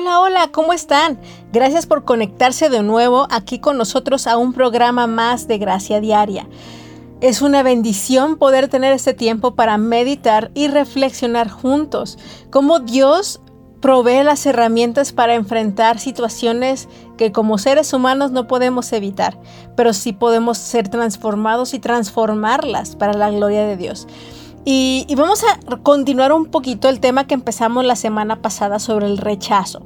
Hola, hola, ¿cómo están? Gracias por conectarse de nuevo aquí con nosotros a un programa más de Gracia Diaria. Es una bendición poder tener este tiempo para meditar y reflexionar juntos cómo Dios provee las herramientas para enfrentar situaciones que como seres humanos no podemos evitar, pero sí podemos ser transformados y transformarlas para la gloria de Dios. Y, vamos a continuar un poquito el tema que empezamos la semana pasada sobre el rechazo.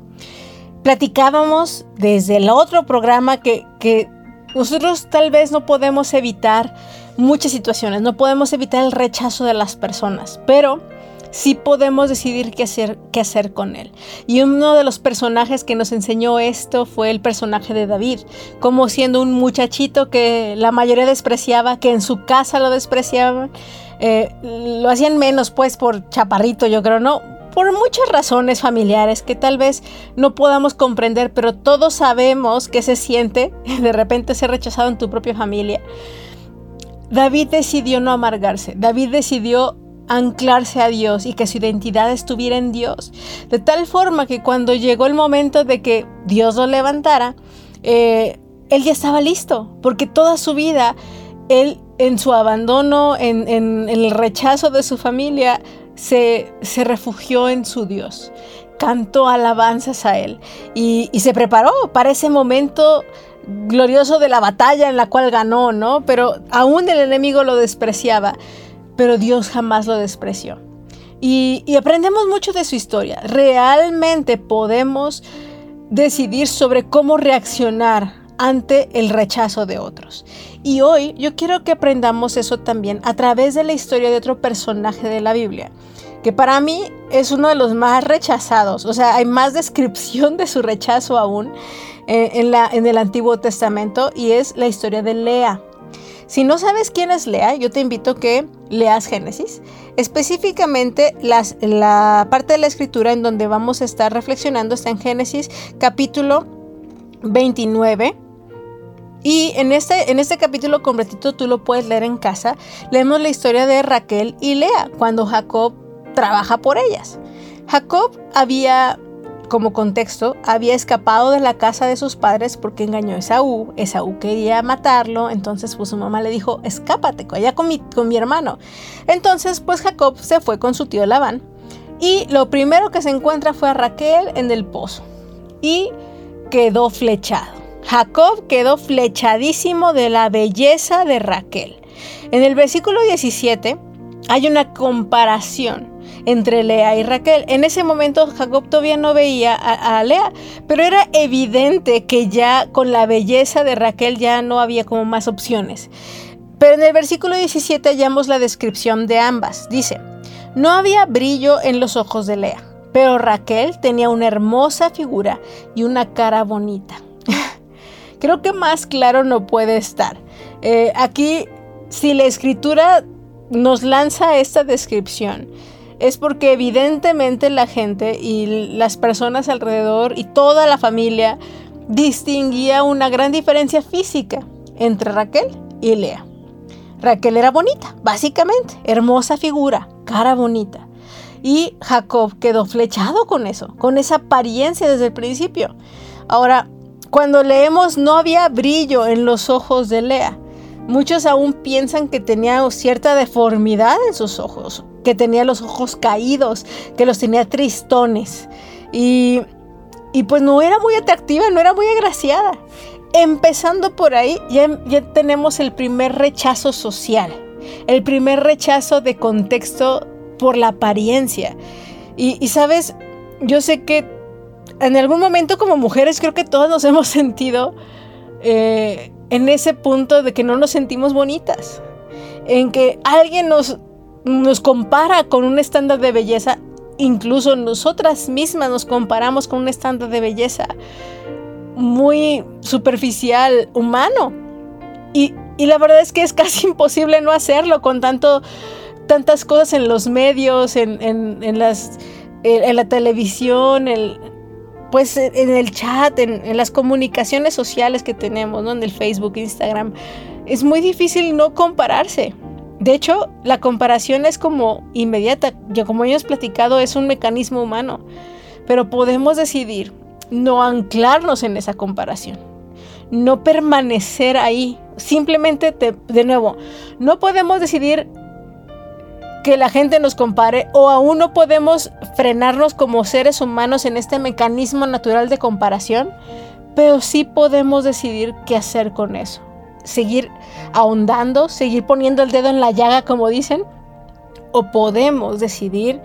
Platicábamos desde el otro programa que, que nosotros tal vez no podemos evitar muchas situaciones, no podemos evitar el rechazo de las personas, pero sí podemos decidir qué hacer, qué hacer con él. Y uno de los personajes que nos enseñó esto fue el personaje de David, como siendo un muchachito que la mayoría despreciaba, que en su casa lo despreciaban, eh, lo hacían menos pues por chaparrito, yo creo, ¿no? Por muchas razones familiares que tal vez no podamos comprender, pero todos sabemos que se siente de repente ser rechazado en tu propia familia. David decidió no amargarse, David decidió anclarse a Dios y que su identidad estuviera en Dios. De tal forma que cuando llegó el momento de que Dios lo levantara, eh, él ya estaba listo, porque toda su vida él en su abandono, en, el rechazo de su familia, se, refugió en su Dios. Cantó alabanzas a Él y, se preparó para ese momento glorioso de la batalla en la cual ganó, ¿no? Pero aún el enemigo lo despreciaba, pero Dios jamás lo despreció. Y, aprendemos mucho de su historia. Realmente podemos decidir sobre cómo reaccionar ante el rechazo de otros. Y hoy yo quiero que aprendamos eso también a través de la historia de otro personaje de la Biblia, que para mí es uno de los más rechazados, o sea, hay más descripción de su rechazo aún eh, en, la, en el Antiguo Testamento y es la historia de Lea. Si no sabes quién es Lea, yo te invito a que leas Génesis, específicamente las, la parte de la escritura en donde vamos a estar reflexionando está en Génesis capítulo 29 y en este, en este capítulo completito tú lo puedes leer en casa. Leemos la historia de Raquel y Lea cuando Jacob trabaja por ellas. Jacob había, como contexto, había escapado de la casa de sus padres porque engañó a Esaú. Esaú quería matarlo, entonces pues su mamá le dijo, escápate, allá con mi, con mi hermano. Entonces pues Jacob se fue con su tío Labán y lo primero que se encuentra fue a Raquel en el pozo y quedó flechado. Jacob quedó flechadísimo de la belleza de Raquel. En el versículo 17 hay una comparación entre Lea y Raquel. En ese momento Jacob todavía no veía a, Lea, pero era evidente que ya con la belleza de Raquel ya no había como más opciones. Pero en el versículo 17 hallamos la descripción de ambas. Dice, no había brillo en los ojos de Lea, pero Raquel tenía una hermosa figura y una cara bonita. Creo que más claro no puede estar. Eh, aquí, si la escritura nos lanza esta descripción, es porque evidentemente la gente y las personas alrededor y toda la familia distinguía una gran diferencia física entre Raquel y Lea. Raquel era bonita, básicamente, hermosa figura, cara bonita. Y Jacob quedó flechado con eso, con esa apariencia desde el principio. Ahora, cuando leemos no había brillo en los ojos de Lea. Muchos aún piensan que tenía cierta deformidad en sus ojos, que tenía los ojos caídos, que los tenía tristones. Y, pues no era muy atractiva, no era muy agraciada. Empezando por ahí, ya, ya tenemos el primer rechazo social, el primer rechazo de contexto por la apariencia. Y, sabes, yo sé que en algún momento como mujeres creo que todas nos hemos sentido eh, en ese punto de que no nos sentimos bonitas, en que alguien nos, nos compara con un estándar de belleza, incluso nosotras mismas nos comparamos con un estándar de belleza muy superficial, humano. Y, la verdad es que es casi imposible no hacerlo con tanto, tantas cosas en los medios, en, en, las, en la televisión, el, pues en el chat, en, las comunicaciones sociales que tenemos, ¿no? En el Facebook, Instagram, es muy difícil no compararse. De hecho, la comparación es como inmediata. Yo, como hemos platicado, es un mecanismo humano. pero podemos decidir no anclarnos en esa comparación, no permanecer ahí. Simplemente, de nuevo, no podemos decidir que la gente nos compare o aún no podemos frenarnos como seres humanos en este mecanismo natural de comparación, pero sí podemos decidir qué hacer con eso. Seguir ahondando, seguir poniendo el dedo en la llaga, como dicen, o podemos decidir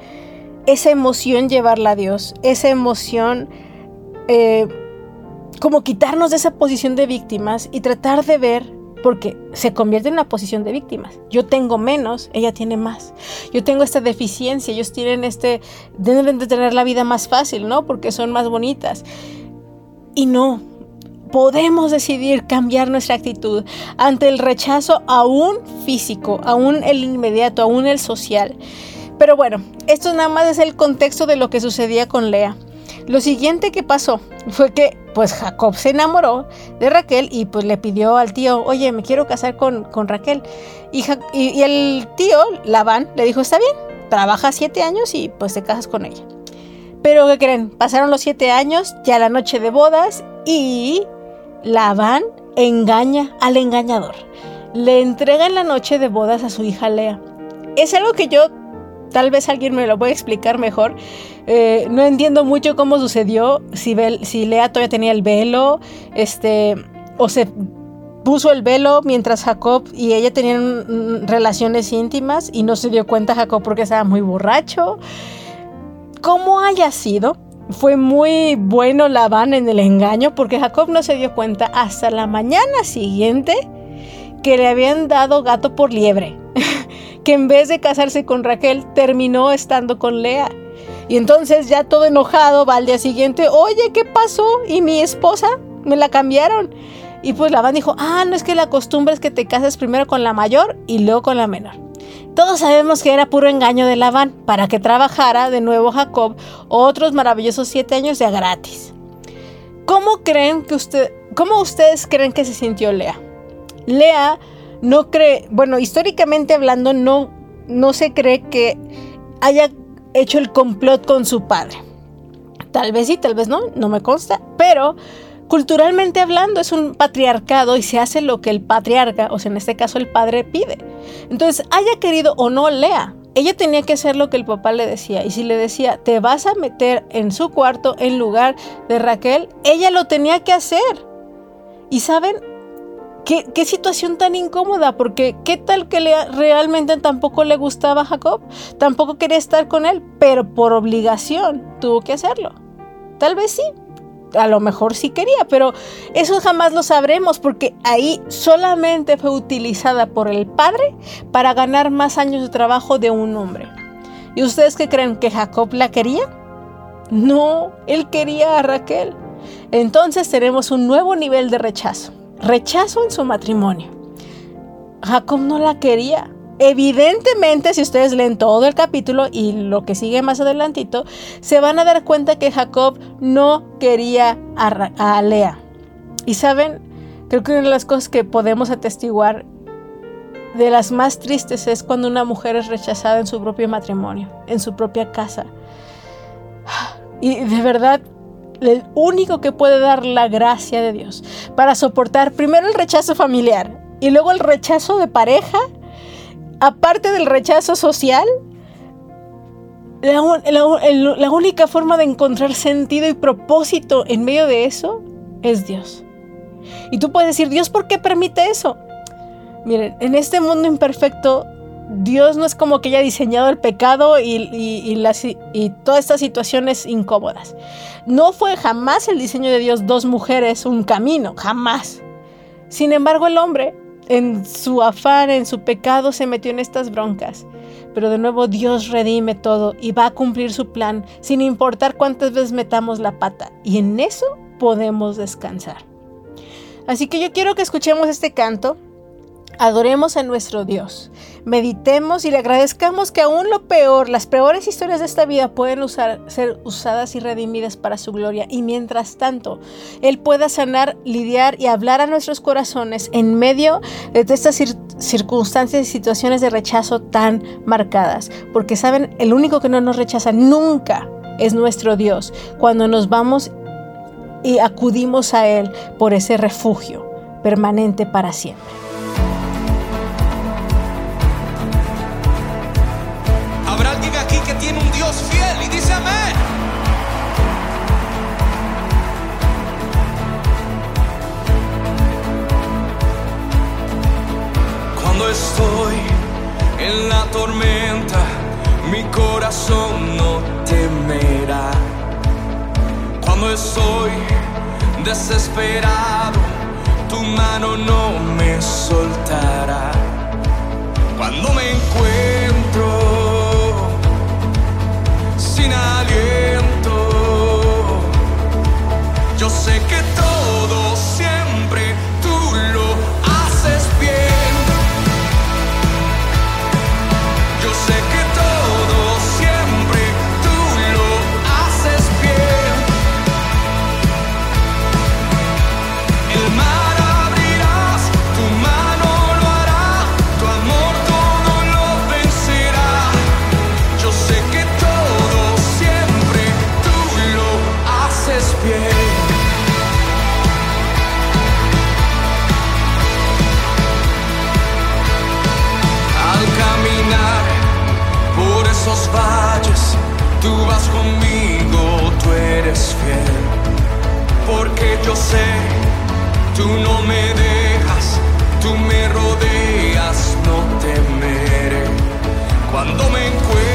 esa emoción llevarla a Dios, esa emoción eh, como quitarnos de esa posición de víctimas y tratar de ver porque se convierte en una posición de víctimas. Yo tengo menos, ella tiene más. Yo tengo esta deficiencia, ellos tienen este, deben de tener la vida más fácil, ¿no? Porque son más bonitas. Y no, podemos decidir cambiar nuestra actitud ante el rechazo aún físico, aún el inmediato, aún el social. Pero bueno, esto nada más es el contexto de lo que sucedía con Lea. Lo siguiente que pasó fue que pues Jacob se enamoró de Raquel y pues le pidió al tío, oye, me quiero casar con, con Raquel. Y, el tío, Labán, le dijo, está bien, trabaja siete años y pues te casas con ella. Pero ¿qué creen? Pasaron los siete años, ya la noche de bodas y Labán engaña al engañador. Le entrega en la noche de bodas a su hija Lea. Es algo que yo tal vez alguien me lo puede explicar mejor. Eh, no entiendo mucho cómo sucedió, si, Lea todavía tenía el velo, este, o se puso el velo mientras Jacob y ella tenían relaciones íntimas y no se dio cuenta Jacob porque estaba muy borracho. Como haya sido, fue muy bueno Labán en el engaño porque Jacob no se dio cuenta hasta la mañana siguiente que le habían dado gato por liebre. que en vez de casarse con Raquel terminó estando con Lea. Y entonces ya todo enojado va al día siguiente, oye, ¿qué pasó? ¿Y mi esposa? Me la cambiaron. Y pues Labán dijo, ah, no es que la costumbre es que te cases primero con la mayor y luego con la menor. Todos sabemos que era puro engaño de Labán para que trabajara de nuevo Jacob otros maravillosos siete años ya gratis. ¿Cómo creen que usted, cómo ustedes creen que se sintió Lea? Lea no cree, bueno, históricamente hablando, no, no se cree que haya hecho el complot con su padre. Tal vez sí, tal vez no, no me consta, pero culturalmente hablando es un patriarcado y se hace lo que el patriarca, o sea, en este caso el padre, pide. Entonces, haya querido o no, lea. Ella tenía que hacer lo que el papá le decía. Y si le decía, te vas a meter en su cuarto en lugar de Raquel, ella lo tenía que hacer. Y saben, ¿Qué, situación tan incómoda, porque qué tal que realmente tampoco le gustaba a Jacob, tampoco quería estar con él, pero por obligación tuvo que hacerlo. Tal vez sí, a lo mejor sí quería, pero eso jamás lo sabremos porque ahí solamente fue utilizada por el padre para ganar más años de trabajo de un hombre. ¿Y ustedes qué creen que Jacob la quería? No, él quería a Raquel. Entonces tenemos un nuevo nivel de rechazo rechazo en su matrimonio. Jacob no la quería. Evidentemente, si ustedes leen todo el capítulo y lo que sigue más adelantito, se van a dar cuenta que Jacob no quería a, Lea. Y saben, creo que una de las cosas que podemos atestiguar de las más tristes es cuando una mujer es rechazada en su propio matrimonio, en su propia casa. Y de verdad, el único que puede dar la gracia de Dios para soportar primero el rechazo familiar y luego el rechazo de pareja, aparte del rechazo social, la, única forma de encontrar sentido y propósito en medio de eso es Dios. Y tú puedes decir, Dios, ¿por qué permite eso? Miren, en este mundo imperfecto Dios no es como que haya diseñado el pecado y, las, y, todas estas situaciones incómodas. No fue jamás el diseño de Dios dos mujeres, un camino, jamás. Sin embargo, el hombre, en su afán, en su pecado, se metió en estas broncas. Pero de nuevo Dios redime todo y va a cumplir su plan sin importar cuántas veces metamos la pata. Y en eso podemos descansar. Así que yo quiero que escuchemos este canto Adoremos a nuestro Dios, meditemos y le agradezcamos que aún lo peor, las peores historias de esta vida pueden ser usadas y redimidas para su gloria y mientras tanto Él pueda sanar, lidiar y hablar a nuestros corazones en medio de estas circunstancias y situaciones de rechazo tan marcadas. Porque saben, el único que no nos rechaza nunca es nuestro Dios cuando nos vamos y acudimos a Él por ese refugio permanente para siempre. Corazón no temerá. Cuando estoy desesperado, tu mano no me soltará. Cuando me encuentro sin aliento, yo sé que todo tú vas conmigo, tú eres fiel. Porque yo sé, tú no me dejas, tú me rodeas, no temeré. Cuando me encuentro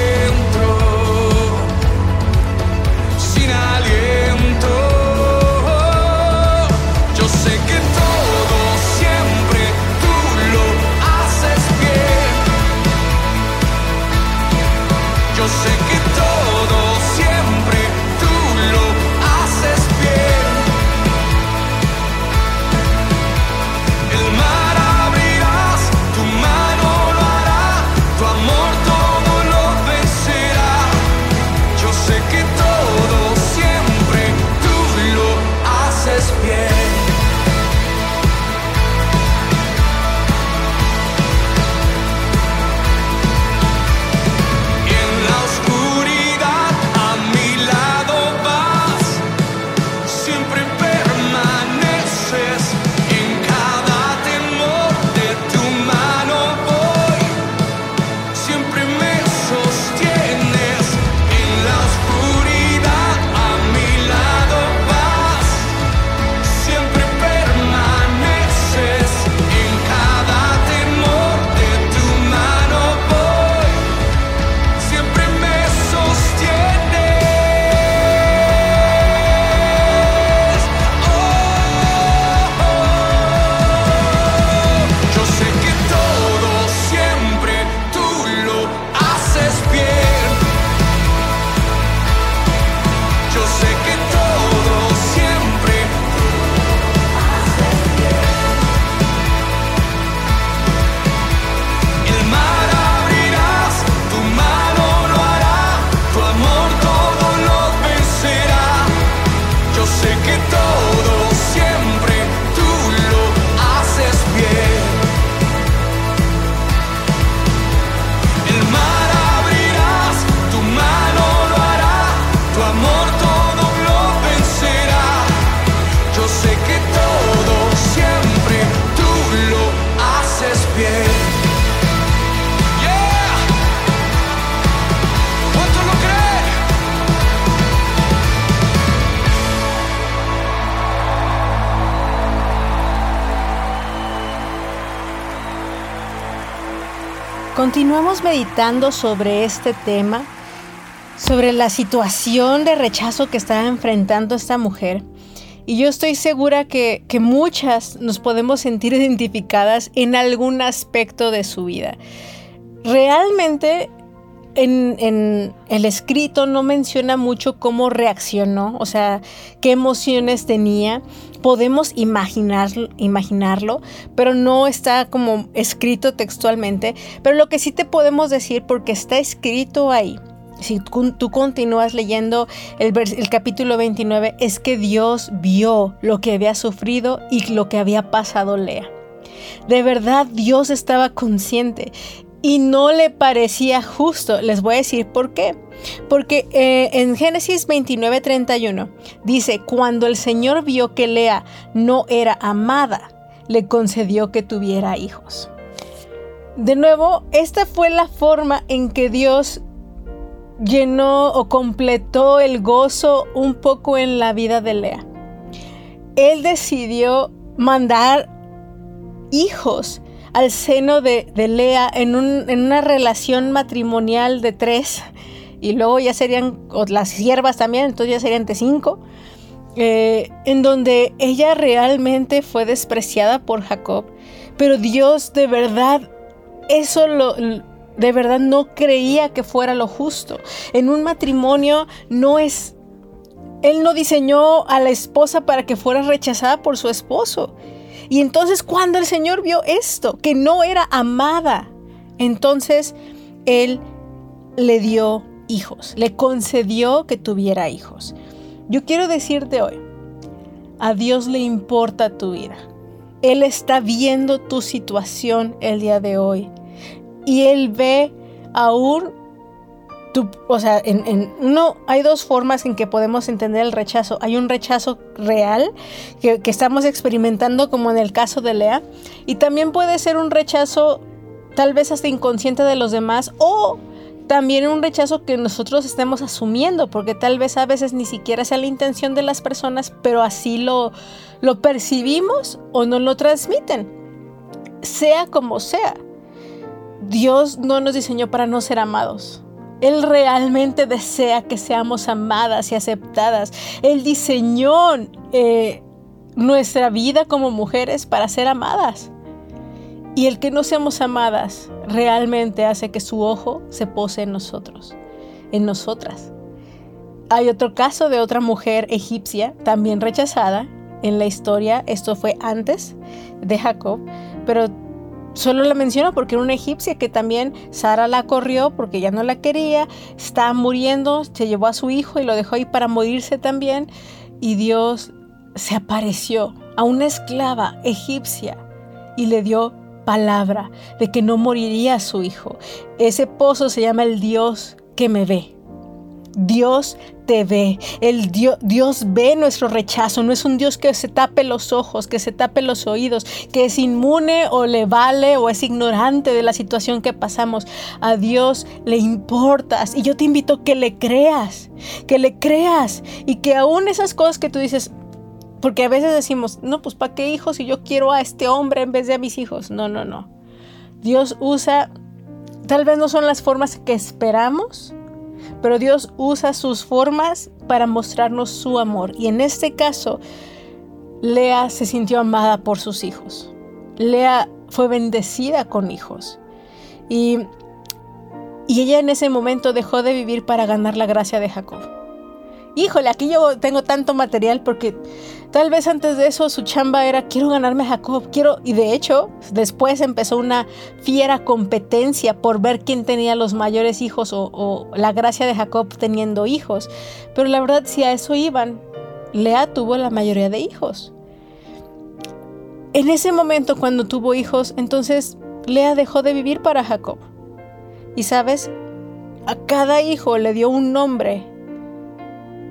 Continuamos meditando sobre este tema, sobre la situación de rechazo que está enfrentando esta mujer. Y yo estoy segura que, que muchas nos podemos sentir identificadas en algún aspecto de su vida. Realmente en, el escrito no menciona mucho cómo reaccionó, o sea, qué emociones tenía. Podemos imaginar, imaginarlo, pero no está como escrito textualmente. Pero lo que sí te podemos decir, porque está escrito ahí, si tú, continúas leyendo el, el capítulo 29, es que Dios vio lo que había sufrido y lo que había pasado Lea. De verdad Dios estaba consciente y no le parecía justo. Les voy a decir por qué. Porque eh, en Génesis 29:31 dice, cuando el Señor vio que Lea no era amada, le concedió que tuviera hijos. De nuevo, esta fue la forma en que Dios llenó o completó el gozo un poco en la vida de Lea. Él decidió mandar hijos al seno de, Lea en, una relación matrimonial de tres y luego ya serían las siervas también, entonces ya serían de cinco, eh, en donde ella realmente fue despreciada por Jacob, pero Dios de verdad eso lo, de verdad no creía que fuera lo justo. En un matrimonio no es... Él no diseñó a la esposa para que fuera rechazada por su esposo. Y entonces cuando el Señor vio esto, que no era amada, entonces Él le dio hijos, le concedió que tuviera hijos. Yo quiero decirte hoy, a Dios le importa tu vida. Él está viendo tu situación el día de hoy y Él ve aún o sea, en, uno, hay dos formas en que podemos entender el rechazo. Hay un rechazo real que, que, estamos experimentando como en el caso de Lea. Y también puede ser un rechazo tal vez hasta inconsciente de los demás o también un rechazo que nosotros estemos asumiendo, porque tal vez a veces ni siquiera sea la intención de las personas, pero así lo, lo percibimos o no lo transmiten. Sea como sea. Dios no nos diseñó para no ser amados. Él realmente desea que seamos amadas y aceptadas. Él diseñó eh, nuestra vida como mujeres para ser amadas. Y el que no seamos amadas realmente hace que su ojo se pose en nosotros, en nosotras. Hay otro caso de otra mujer egipcia, también rechazada en la historia. Esto fue antes de Jacob, pero Solo la menciono porque era una egipcia que también Sara la corrió porque ya no la quería, estaba muriendo, se llevó a su hijo y lo dejó ahí para morirse también. Y Dios se apareció a una esclava egipcia y le dio palabra de que no moriría su hijo. Ese pozo se llama el Dios que me ve. Dios te ve. El Dios, Dios ve nuestro rechazo. No es un Dios que se tape los ojos, que se tape los oídos, que es inmune o le vale o es ignorante de la situación que pasamos. A Dios le importas. Y yo te invito que le creas, que le creas y que aún esas cosas que tú dices, porque a veces decimos, no, pues ¿para qué hijos si yo quiero a este hombre en vez de a mis hijos? No, no, no. Dios usa, tal vez no son las formas que esperamos, pero Dios usa sus formas para mostrarnos su amor. Y en este caso, Lea se sintió amada por sus hijos. Lea fue bendecida con hijos. Y, y ella en ese momento dejó de vivir para ganar la gracia de Jacob. Híjole, aquí yo tengo tanto material porque Tal vez antes de eso su chamba era quiero ganarme a Jacob, quiero y de hecho después empezó una fiera competencia por ver quién tenía los mayores hijos o, o la gracia de Jacob teniendo hijos. Pero la verdad si a eso iban, Lea tuvo la mayoría de hijos. En ese momento cuando tuvo hijos, entonces Lea dejó de vivir para Jacob. Y sabes, a cada hijo le dio un nombre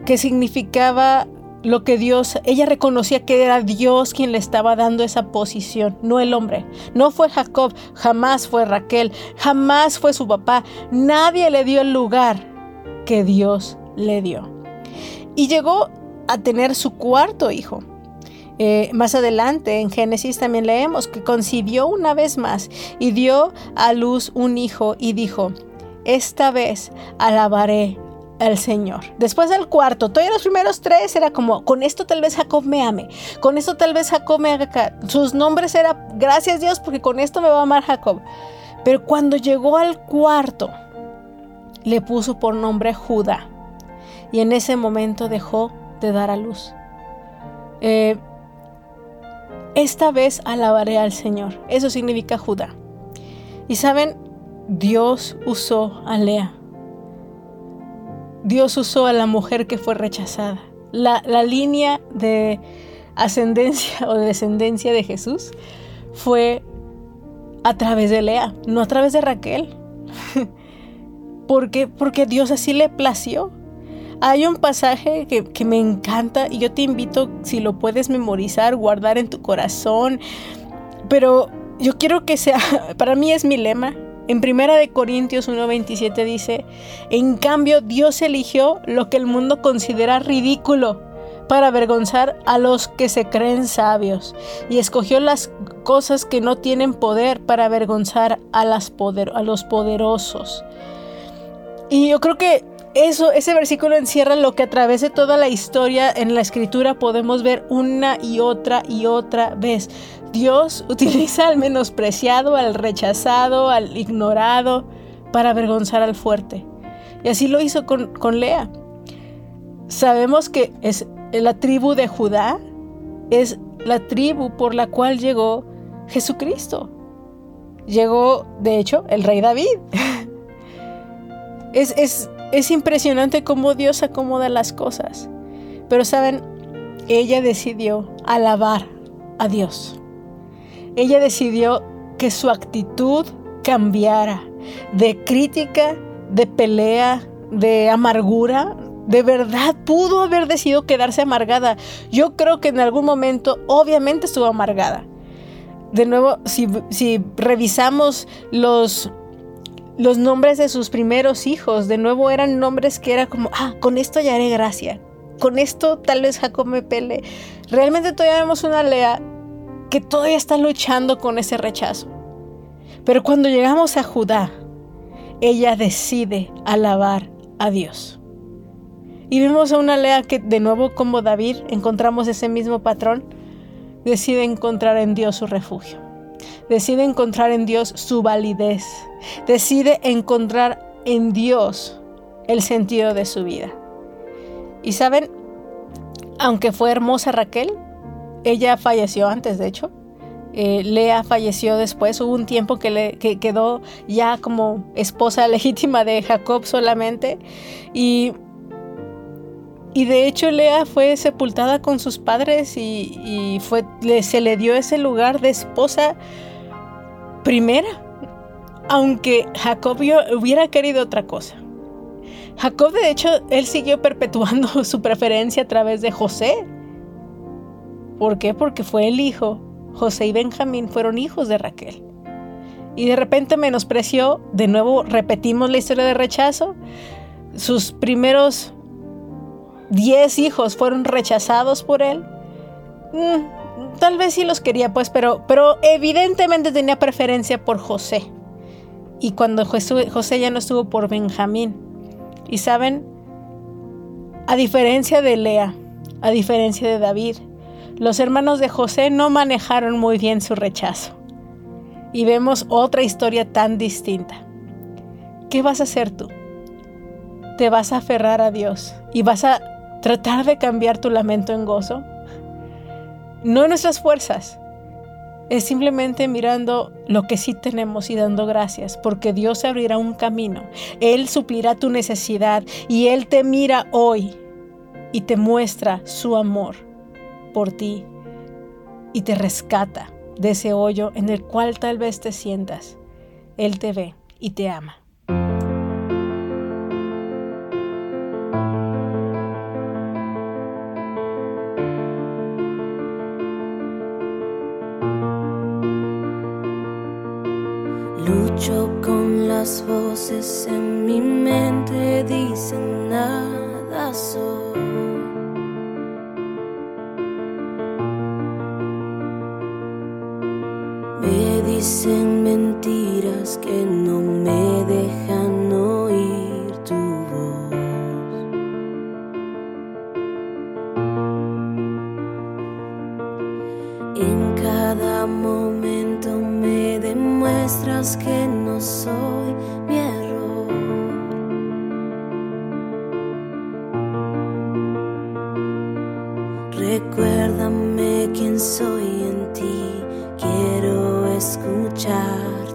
que significaba lo que Dios, ella reconocía que era Dios quien le estaba dando esa posición, no el hombre. No fue Jacob, jamás fue Raquel, jamás fue su papá. Nadie le dio el lugar que Dios le dio. Y llegó a tener su cuarto hijo. Eh, más adelante en Génesis también leemos que concibió una vez más y dio a luz un hijo y dijo, esta vez alabaré el Señor. Después del cuarto, todos los primeros tres era como, con esto tal vez Jacob me ame, con esto tal vez Jacob me haga. Sus nombres era, gracias Dios, porque con esto me va a amar Jacob. Pero cuando llegó al cuarto, le puso por nombre Judá. Y en ese momento dejó de dar a luz. Eh, esta vez alabaré al Señor. Eso significa Judá. Y saben, Dios usó a Lea Dios usó a la mujer que fue rechazada. La, línea de ascendencia o descendencia de Jesús fue a través de Lea, no a través de Raquel. ¿Por qué? Porque Dios así le plació. Hay un pasaje que, que, me encanta y yo te invito, si lo puedes memorizar, guardar en tu corazón. Pero yo quiero que sea, para mí es mi lema. En Primera de Corintios 1:27 dice, en cambio Dios eligió lo que el mundo considera ridículo para avergonzar a los que se creen sabios y escogió las cosas que no tienen poder para avergonzar a, los poderosos. Y yo creo que eso, ese versículo encierra lo que a través de toda la historia en la escritura podemos ver una y otra y otra vez. Dios utiliza al menospreciado, al rechazado, al ignorado para avergonzar al fuerte. Y así lo hizo con, con Lea. Sabemos que es la tribu de Judá, es la tribu por la cual llegó Jesucristo. Llegó, de hecho, el rey David. es, es, es impresionante cómo Dios acomoda las cosas. Pero saben, ella decidió alabar a Dios. Ella decidió que su actitud cambiara de crítica, de pelea, de amargura. De verdad pudo haber decidido quedarse amargada. Yo creo que en algún momento obviamente estuvo amargada. De nuevo, si, revisamos los, los nombres de sus primeros hijos, de nuevo eran nombres que era como, ah, con esto ya haré gracia. Con esto tal vez Jacob me pele. Realmente todavía vemos una Lea que todavía está luchando con ese rechazo. Pero cuando llegamos a Judá, ella decide alabar a Dios. Y vemos a una Lea que de nuevo como David encontramos ese mismo patrón, decide encontrar en Dios su refugio. Decide encontrar en Dios su validez. Decide encontrar en Dios el sentido de su vida. Y saben, aunque fue hermosa Raquel, ella falleció antes, de hecho. Eh, Lea falleció después. Hubo un tiempo que, le, quedó ya como esposa legítima de Jacob solamente. Y, y de hecho Lea fue sepultada con sus padres y, se le dio ese lugar de esposa primera. Aunque Jacob hubiera querido otra cosa. Jacob de hecho, él siguió perpetuando su preferencia a través de José ¿Por qué? Porque fue el hijo. José y Benjamín fueron hijos de Raquel. Y de repente menospreció, de nuevo repetimos la historia de rechazo. Sus primeros diez hijos fueron rechazados por él. Mm, tal vez sí los quería, pues, pero, pero evidentemente tenía preferencia por José. Y cuando José ya no estuvo por Benjamín. Y saben, a diferencia de Lea, a diferencia de David, los hermanos de José no manejaron muy bien su rechazo. Y vemos otra historia tan distinta. ¿Qué vas a hacer tú? ¿Te vas a aferrar a Dios y vas a tratar de cambiar tu lamento en gozo? No en nuestras fuerzas, es simplemente mirando lo que sí tenemos y dando gracias, porque Dios abrirá un camino, Él suplirá tu necesidad y Él te mira hoy y te muestra su amor por ti y te rescata de ese hoyo en el cual tal vez te sientas. Él te ve y te ama. Lucho con las voces en mi mente, dicen nada. Recuérdame quién soy en ti, quiero escuchar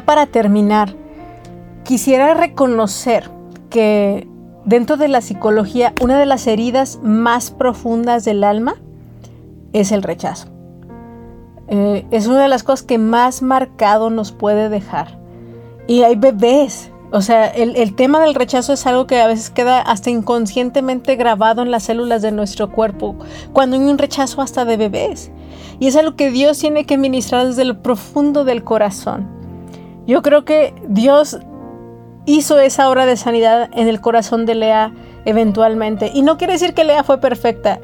Para terminar, quisiera reconocer que dentro de la psicología una de las heridas más profundas del alma es el rechazo. Eh, es una de las cosas que más marcado nos puede dejar. Y hay bebés. O sea, el, el tema del rechazo es algo que a veces queda hasta inconscientemente grabado en las células de nuestro cuerpo, cuando hay un rechazo hasta de bebés. Y es algo que Dios tiene que ministrar desde lo profundo del corazón. Yo creo que Dios hizo esa obra de sanidad en el corazón de Lea eventualmente. Y no quiere decir que Lea fue perfecta.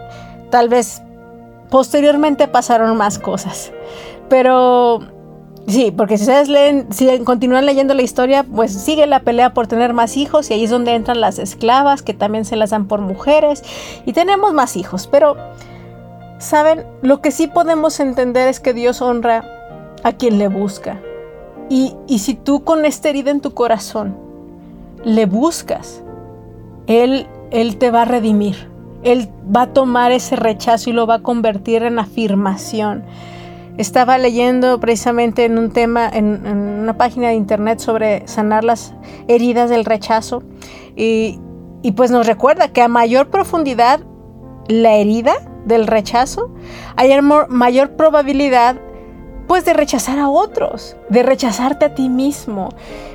Tal vez posteriormente pasaron más cosas. Pero sí, porque si ustedes leen, si continúan leyendo la historia, pues sigue la pelea por tener más hijos y ahí es donde entran las esclavas, que también se las dan por mujeres. Y tenemos más hijos. Pero, ¿saben? Lo que sí podemos entender es que Dios honra a quien le busca. Y, si tú con esta herida en tu corazón le buscas, Él, te va a redimir. Él va a tomar ese rechazo y lo va a convertir en afirmación. Estaba leyendo precisamente en un tema, en, en una página de internet sobre sanar las heridas del rechazo. Y, y pues nos recuerda que a mayor profundidad la herida del rechazo, hay mayor probabilidad pues de rechazar a otros, de rechazarte a ti mismo,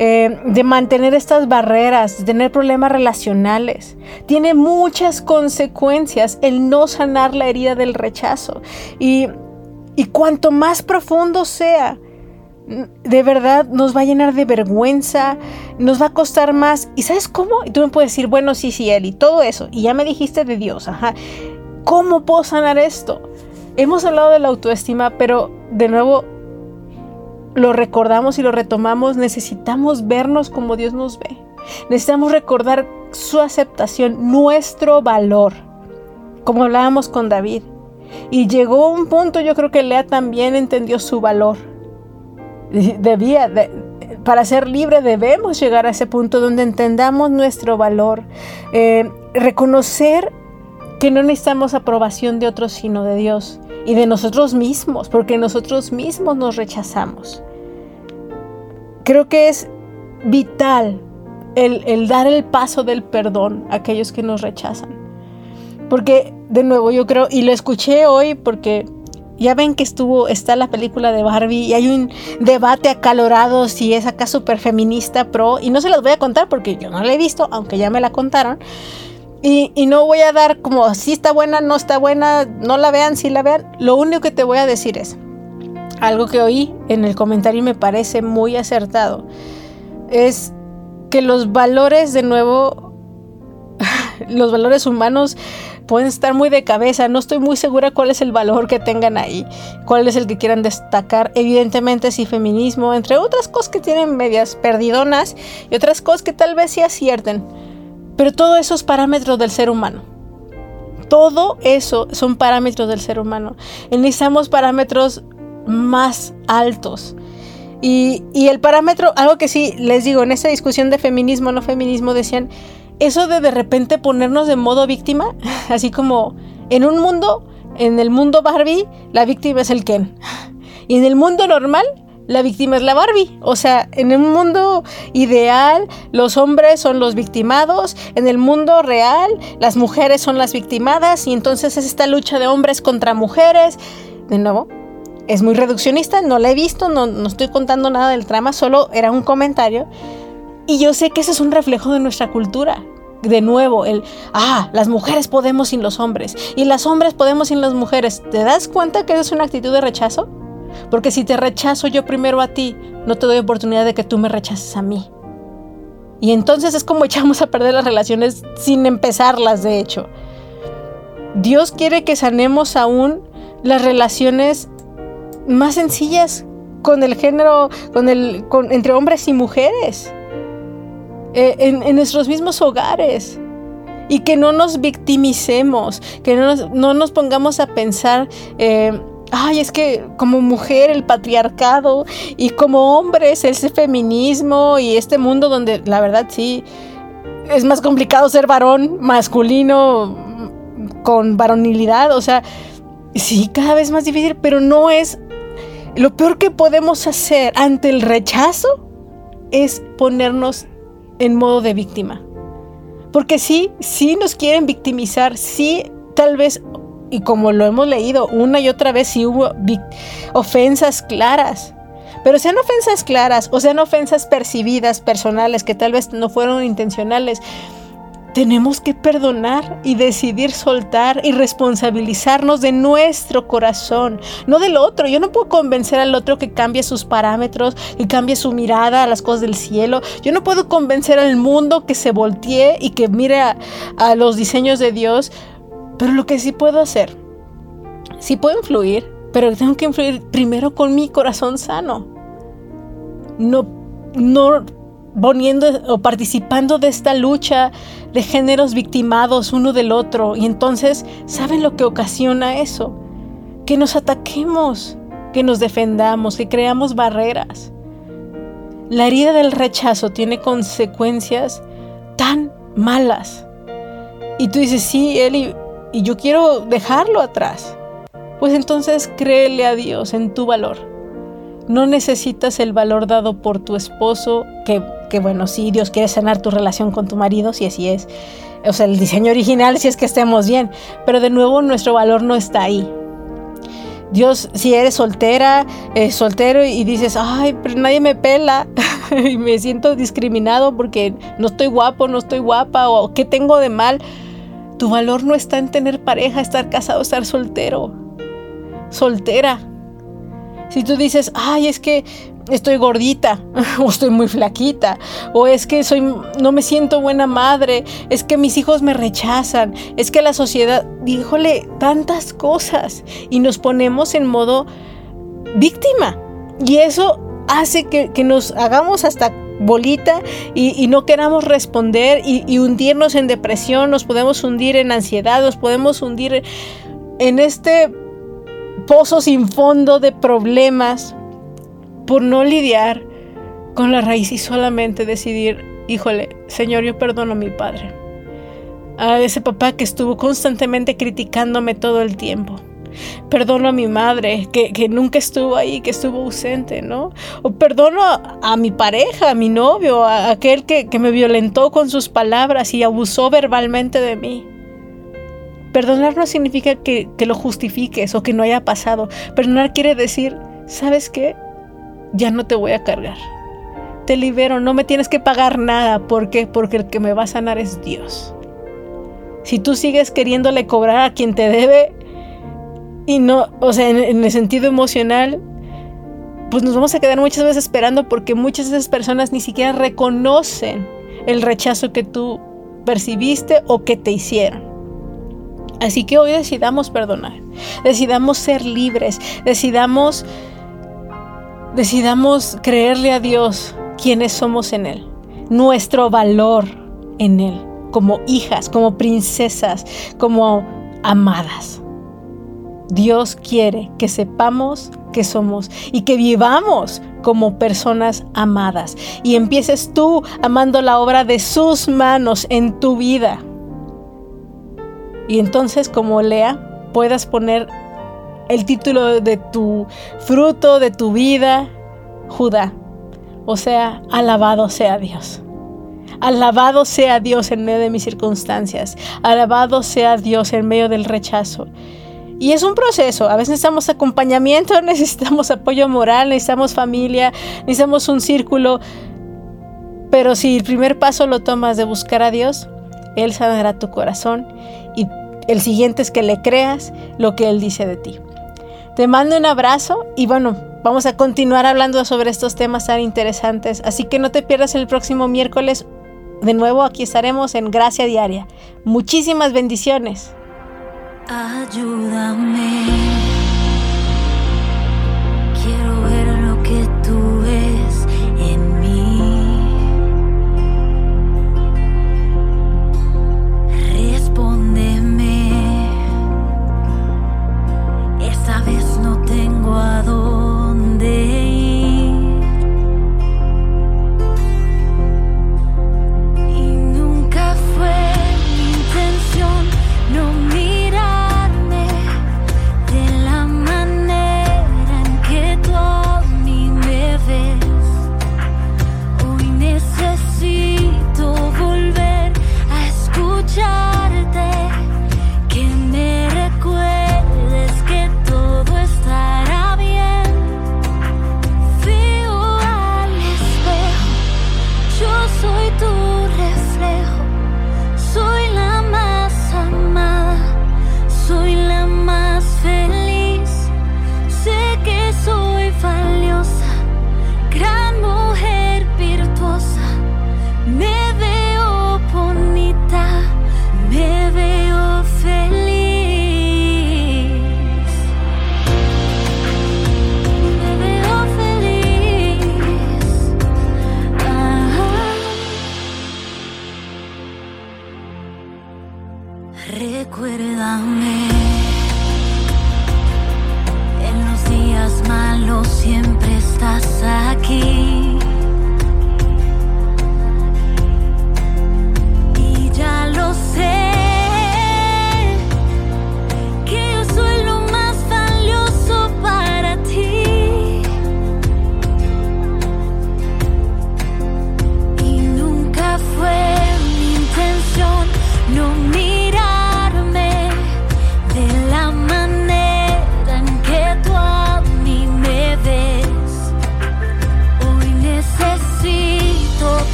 eh, de mantener estas barreras, de tener problemas relacionales. Tiene muchas consecuencias el no sanar la herida del rechazo. Y, y cuanto más profundo sea, de verdad nos va a llenar de vergüenza, nos va a costar más. ¿Y sabes cómo? Y tú me puedes decir, bueno, sí, sí, Eli, todo eso. Y ya me dijiste de Dios, ajá. ¿Cómo puedo sanar esto? Hemos hablado de la autoestima, pero de nuevo lo recordamos y lo retomamos. Necesitamos vernos como Dios nos ve. Necesitamos recordar su aceptación, nuestro valor, como hablábamos con David. Y llegó un punto, yo creo que Lea también entendió su valor. Debía, de- para ser libre debemos llegar a ese punto donde entendamos nuestro valor, eh, reconocer que no necesitamos aprobación de otros sino de Dios y de nosotros mismos, porque nosotros mismos nos rechazamos. Creo que es vital el, el dar el paso del perdón a aquellos que nos rechazan. Porque, de nuevo, yo creo, y lo escuché hoy porque ya ven que estuvo, está la película de Barbie y hay un debate acalorado si es acá súper feminista, pro, y no se las voy a contar porque yo no la he visto, aunque ya me la contaron. Y, no voy a dar como si está buena, no está buena, no la vean, si la vean. Lo único que te voy a decir es algo que oí en el comentario y me parece muy acertado. Es que los valores, de nuevo, los valores humanos pueden estar muy de cabeza. No estoy muy segura cuál es el valor que tengan ahí, cuál es el que quieran destacar. Evidentemente sí feminismo, entre otras cosas que tienen medias perdidonas y otras cosas que tal vez sí acierten. Pero todo eso es parámetros del ser humano. Todo eso son parámetros del ser humano. Necesitamos parámetros más altos. Y, y, el parámetro, algo que sí les digo, en esa discusión de feminismo, no feminismo, decían, eso de de repente ponernos de modo víctima, así como en un mundo, en el mundo Barbie, la víctima es el Ken. Y en el mundo normal, la víctima es la Barbie. O sea, en un mundo ideal, los hombres son los victimados. En el mundo real, las mujeres son las victimadas. Y entonces es esta lucha de hombres contra mujeres. De nuevo, es muy reduccionista. No la he visto, no, no estoy contando nada del trama, solo era un comentario. Y yo sé que ese es un reflejo de nuestra cultura. De nuevo, el, ah, las mujeres podemos sin los hombres y las hombres podemos sin las mujeres. ¿Te das cuenta que es una actitud de rechazo? Porque si te rechazo yo primero a ti, no te doy oportunidad de que tú me rechaces a mí. Y entonces es como echamos a perder las relaciones sin empezarlas, de hecho. Dios quiere que sanemos aún las relaciones más sencillas con el género, con el, entre hombres y mujeres, eh, en, nuestros mismos hogares. Y que no nos victimicemos, que no nos, no nos pongamos a pensar eh, ay, es que como mujer el patriarcado y como hombres ese feminismo y este mundo donde la verdad sí es más complicado ser varón masculino con varonilidad, o sea, sí, cada vez más difícil, pero no es lo peor que podemos hacer ante el rechazo es ponernos en modo de víctima. Porque sí, sí nos quieren victimizar, sí, tal vez y como lo hemos leído una y otra vez, sí hubo ofensas claras. Pero sean ofensas claras o sean ofensas percibidas, personales, que tal vez no fueron intencionales, tenemos que perdonar y decidir soltar y responsabilizarnos de nuestro corazón, no del otro. Yo no puedo convencer al otro que cambie sus parámetros, que cambie su mirada a las cosas del cielo. Yo no puedo convencer al mundo que se voltee y que mire a los diseños de Dios pero lo que sí puedo hacer, sí puedo influir, pero tengo que influir primero con mi corazón sano. No, no poniendo o participando de esta lucha de géneros victimados uno del otro. Y entonces, ¿saben lo que ocasiona eso? Que nos ataquemos, que nos defendamos, que creamos barreras. La herida del rechazo tiene consecuencias tan malas. Y tú dices, sí, Eli, y yo quiero dejarlo atrás, pues entonces créele a Dios en tu valor. No necesitas el valor dado por tu esposo, que, que bueno, sí, Dios quiere sanar tu relación con tu marido, si así es. O sea, el diseño original, si es que estemos bien. Pero de nuevo, nuestro valor no está ahí. Dios, si eres soltera, eh, soltero y dices, ay, pero nadie me pela y me siento discriminado porque no estoy guapo, no estoy guapa o qué tengo de mal, tu valor no está en tener pareja, estar casado, estar soltero, soltera. Si tú dices, ay, es que estoy gordita, o estoy muy flaquita, o es que soy, no me siento buena madre, es que mis hijos me rechazan, es que la sociedad, díjole tantas cosas y nos ponemos en modo víctima. Y eso hace que, que nos hagamos hasta bolita y, no queramos responder y, hundirnos en depresión, nos podemos hundir en ansiedad, nos podemos hundir en este pozo sin fondo de problemas por no lidiar con la raíz y solamente decidir, híjole, Señor, yo perdono a mi padre, a ese papá que estuvo constantemente criticándome todo el tiempo Perdono a mi madre que, nunca estuvo ahí, que estuvo ausente, ¿no? O perdono a, mi pareja, a mi novio, a aquel que, me violentó con sus palabras y abusó verbalmente de mí. Perdonar no significa que, que lo justifiques o que no haya pasado. Perdonar quiere decir, ¿sabes qué? Ya no te voy a cargar. Te libero, no me tienes que pagar nada. ¿Por qué? Porque el que me va a sanar es Dios. Si tú sigues queriéndole cobrar a quien te debe, y no, o sea, en, el sentido emocional, pues nos vamos a quedar muchas veces esperando porque muchas de esas personas ni siquiera reconocen el rechazo que tú percibiste o que te hicieron. Así que hoy decidamos perdonar, decidamos ser libres, decidamos, decidamos creerle a Dios quienes somos en Él, nuestro valor en Él, como hijas, como princesas, como amadas. Dios quiere que sepamos que somos y que vivamos como personas amadas y empieces tú amando la obra de sus manos en tu vida. Y entonces como Lea puedas poner el título de tu fruto, de tu vida, Judá. O sea, alabado sea Dios. Alabado sea Dios en medio de mis circunstancias. Alabado sea Dios en medio del rechazo. Y es un proceso. A veces necesitamos acompañamiento, necesitamos apoyo moral, necesitamos familia, necesitamos un círculo. Pero si el primer paso lo tomas de buscar a Dios, Él sanará tu corazón. Y el siguiente es que le creas lo que Él dice de ti. Te mando un abrazo y bueno, vamos a continuar hablando sobre estos temas tan interesantes. Así que no te pierdas el próximo miércoles. De nuevo aquí estaremos en Gracia Diaria. Muchísimas bendiciones. Ayúdame.